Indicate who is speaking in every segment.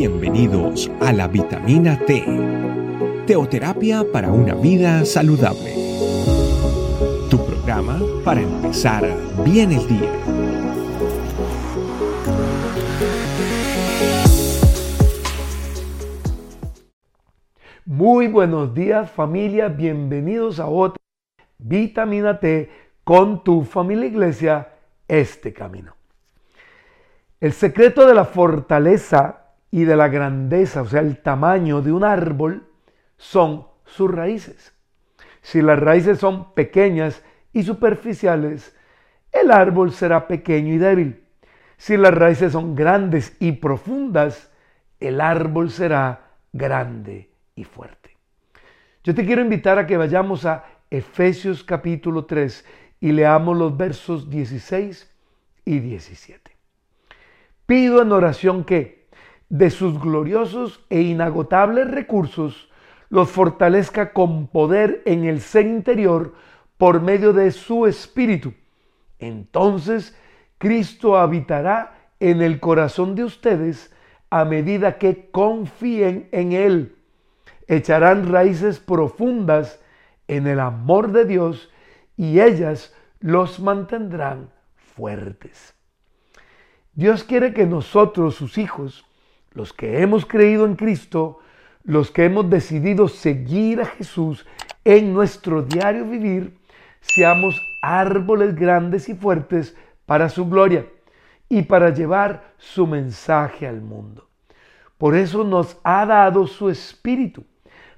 Speaker 1: Bienvenidos a la vitamina T, teoterapia para una vida saludable. Tu programa para empezar bien el día.
Speaker 2: Muy buenos días familia, bienvenidos a otra vitamina T con tu familia iglesia, este camino. El secreto de la fortaleza y de la grandeza, o sea, el tamaño de un árbol, son sus raíces. Si las raíces son pequeñas y superficiales, el árbol será pequeño y débil. Si las raíces son grandes y profundas, el árbol será grande y fuerte. Yo te quiero invitar a que vayamos a Efesios capítulo 3 y leamos los versos 16 y 17. Pido en oración que de sus gloriosos e inagotables recursos los fortalezca con poder en el ser interior por medio de su espíritu. Entonces Cristo habitará en el corazón de ustedes a medida que confíen en Él. Echarán raíces profundas en el amor de Dios y ellas los mantendrán fuertes. Dios quiere que nosotros, sus hijos, los que hemos creído en Cristo, los que hemos decidido seguir a Jesús en nuestro diario vivir, seamos árboles grandes y fuertes para su gloria y para llevar su mensaje al mundo. Por eso nos ha dado su espíritu,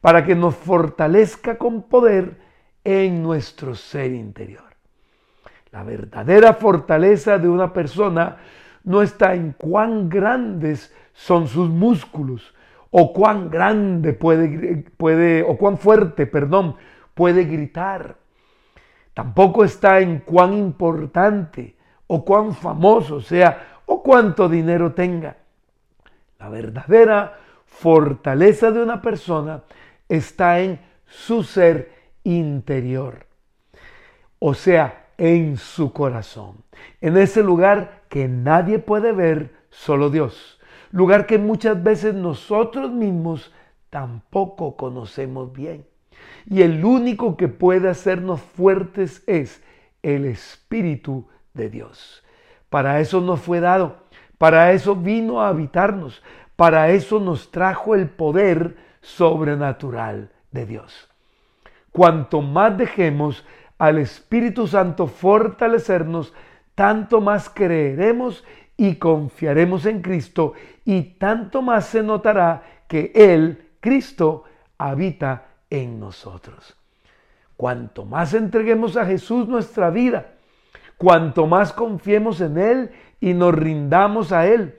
Speaker 2: para que nos fortalezca con poder en nuestro ser interior. La verdadera fortaleza de una persona no está en cuán grandes son sus músculos o cuán grande puede, puede o cuán fuerte, perdón, puede gritar. Tampoco está en cuán importante o cuán famoso sea o cuánto dinero tenga. La verdadera fortaleza de una persona está en su ser interior. O sea, en su corazón, en ese lugar que nadie puede ver, solo Dios, lugar que muchas veces nosotros mismos tampoco conocemos bien. Y el único que puede hacernos fuertes es el Espíritu de Dios. Para eso nos fue dado, para eso vino a habitarnos, para eso nos trajo el poder sobrenatural de Dios. Cuanto más dejemos al Espíritu Santo fortalecernos, tanto más creeremos y confiaremos en Cristo y tanto más se notará que Él, Cristo, habita en nosotros. Cuanto más entreguemos a Jesús nuestra vida, cuanto más confiemos en Él y nos rindamos a Él,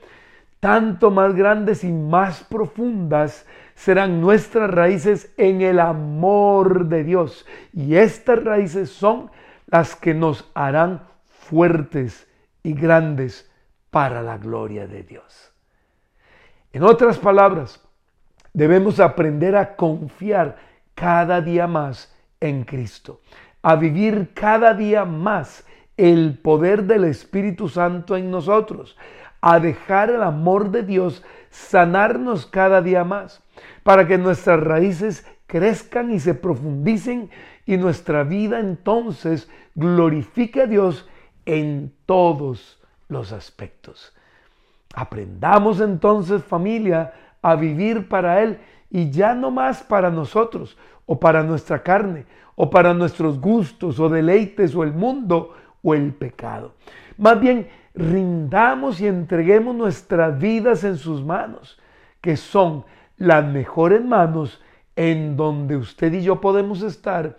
Speaker 2: tanto más grandes y más profundas serán nuestras raíces en el amor de Dios. Y estas raíces son las que nos harán fuertes y grandes para la gloria de Dios. En otras palabras, debemos aprender a confiar cada día más en Cristo, a vivir cada día más el poder del Espíritu Santo en nosotros, a dejar el amor de Dios sanarnos cada día más, para que nuestras raíces crezcan y se profundicen y nuestra vida entonces glorifique a Dios en todos los aspectos. Aprendamos entonces familia a vivir para Él y ya no más para nosotros o para nuestra carne o para nuestros gustos o deleites o el mundo o el pecado. Más bien, rindamos y entreguemos nuestras vidas en sus manos, que son las mejores manos en donde usted y yo podemos estar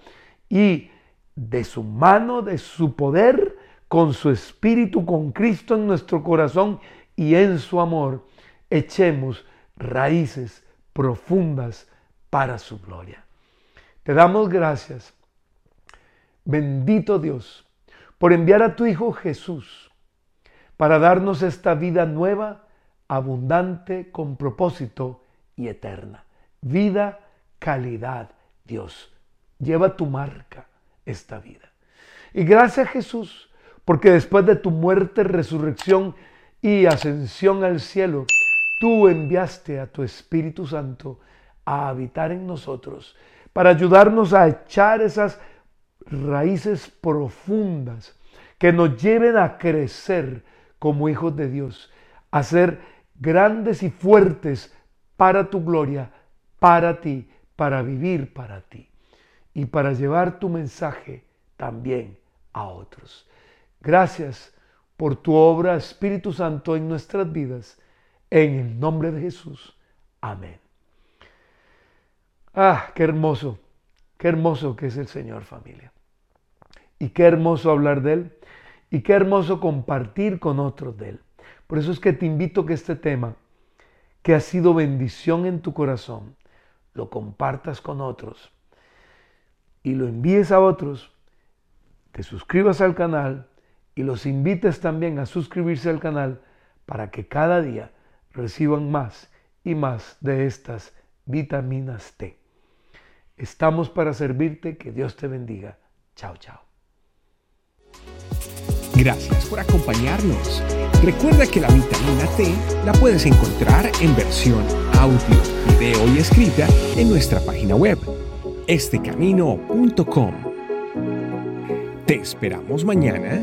Speaker 2: y de su mano, de su poder, con su espíritu, con Cristo en nuestro corazón y en su amor, echemos raíces profundas para su gloria. Te damos gracias, bendito Dios, por enviar a tu Hijo Jesús para darnos esta vida nueva, abundante, con propósito y eterna. Vida, calidad, Dios. Lleva tu marca esta vida. Y gracias Jesús, porque después de tu muerte, resurrección y ascensión al cielo, tú enviaste a tu Espíritu Santo a habitar en nosotros para ayudarnos a echar esas raíces profundas que nos lleven a crecer como hijos de Dios, a ser grandes y fuertes para tu gloria, para ti, para vivir para ti y para llevar tu mensaje también a otros. Gracias por tu obra, Espíritu Santo, en nuestras vidas. En el nombre de Jesús. Amén. Ah, qué hermoso, qué hermoso que es el Señor familia. Y qué hermoso hablar de Él. Y qué hermoso compartir con otros de Él. Por eso es que te invito que este tema, que ha sido bendición en tu corazón, lo compartas con otros y lo envíes a otros, te suscribas al canal y los invites también a suscribirse al canal para que cada día reciban más y más de estas vitaminas T. Estamos para servirte, que Dios te bendiga. Chao, chao.
Speaker 1: Gracias por acompañarnos. Recuerda que la vitamina T la puedes encontrar en versión audio, video y escrita en nuestra página web, estecamino.com. Te esperamos mañana